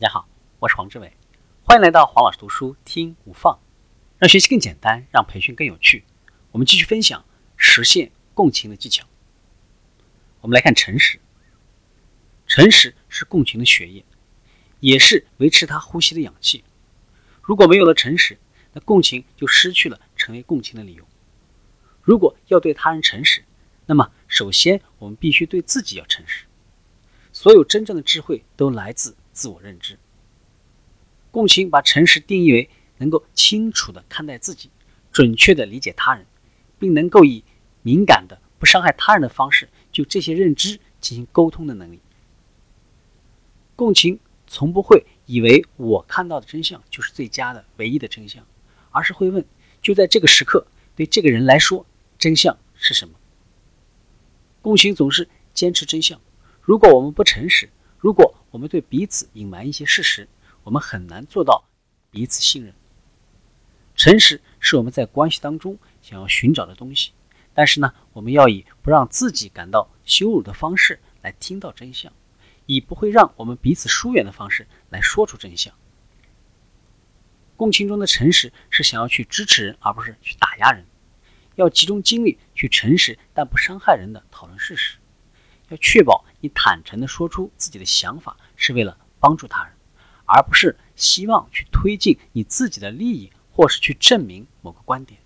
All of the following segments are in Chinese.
大家好，我是黄志伟，欢迎来到黄老师读书听无放，让学习更简单，让培训更有趣。我们继续分享实现共情的技巧。我们来看诚实，诚实是共情的血液，也是维持他呼吸的氧气。如果没有了诚实，那共情就失去了成为共情的理由。如果要对他人诚实，那么首先我们必须对自己要诚实。所有真正的智慧都来自。自我认知，共情把诚实定义为能够清楚地看待自己，准确地理解他人，并能够以敏感的、不伤害他人的方式就这些认知进行沟通的能力。共情从不会以为我看到的真相就是最佳的、唯一的真相，而是会问：就在这个时刻，对这个人来说，真相是什么？共情总是坚持真相。如果我们不诚实，如果我们对彼此隐瞒一些事实，我们很难做到彼此信任。诚实是我们在关系当中想要寻找的东西，但是呢，我们要以不让自己感到羞辱的方式来听到真相，以不会让我们彼此疏远的方式来说出真相。共情中的诚实是想要去支持人，而不是去打压人。要集中精力去诚实但不伤害人的讨论事实。要确保你坦诚地说出自己的想法，是为了帮助他人，而不是希望去推进你自己的利益，或是去证明某个观点。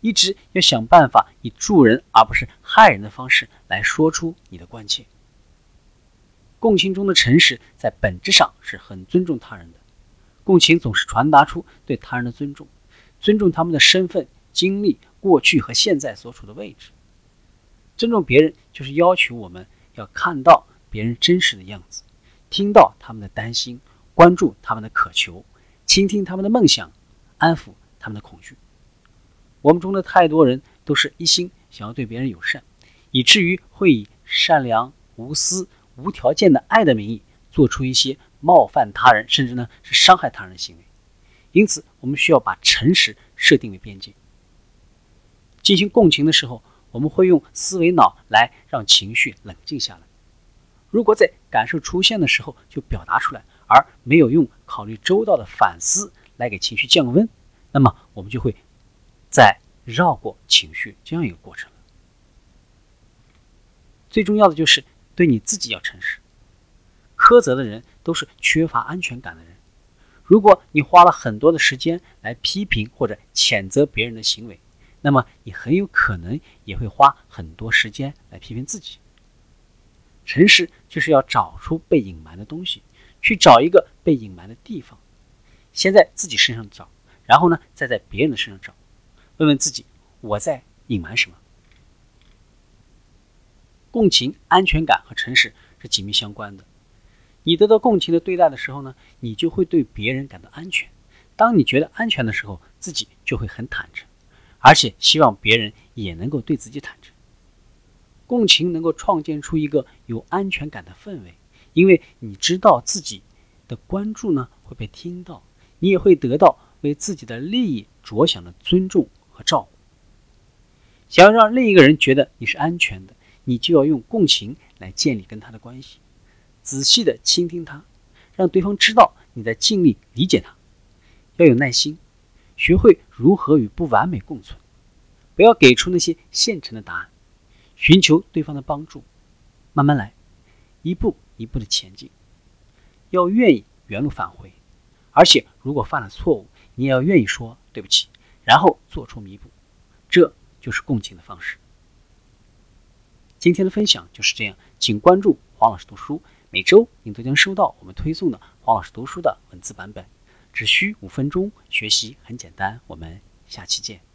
一直要想办法以助人而不是害人的方式来说出你的关切。共情中的诚实在本质上是很尊重他人的，共情总是传达出对他人的尊重，尊重他们的身份、经历、过去和现在所处的位置。尊重别人，就是要求我们要看到别人真实的样子，听到他们的担心，关注他们的渴求，倾听他们的梦想，安抚他们的恐惧。我们中的太多人都是一心想要对别人友善，以至于会以善良、无私、无条件的爱的名义，做出一些冒犯他人，甚至呢是伤害他人的行为。因此，我们需要把诚实设定为边界。进行共情的时候。我们会用思维脑来让情绪冷静下来。如果在感受出现的时候就表达出来，而没有用考虑周到的反思来给情绪降温，那么我们就会在绕过情绪这样一个过程。最重要的就是对你自己要诚实。苛责的人都是缺乏安全感的人。如果你花了很多的时间来批评或者谴责别人的行为，那么你很有可能也会花很多时间来批评自己。诚实就是要找出被隐瞒的东西，去找一个被隐瞒的地方，先在自己身上找，然后呢，再在别人的身上找，问问自己我在隐瞒什么。共情、安全感和诚实是紧密相关的。你得到共情的对待的时候呢，你就会对别人感到安全。当你觉得安全的时候，自己就会很坦诚。而且希望别人也能够对自己坦诚，共情能够创建出一个有安全感的氛围，因为你知道自己的关注呢会被听到，你也会得到为自己的利益着想的尊重和照顾。想要让另一个人觉得你是安全的，你就要用共情来建立跟他的关系，仔细的倾听他，让对方知道你在尽力理解他，要有耐心。学会如何与不完美共存，不要给出那些现成的答案，寻求对方的帮助，慢慢来，一步一步的前进。要愿意原路返回，而且如果犯了错误，你也要愿意说对不起，然后做出弥补。这就是共情的方式。今天的分享就是这样，请关注黄老师读书，每周你都将收到我们推送的黄老师读书的文字版本。只需五分钟，学习很简单。我们下期见。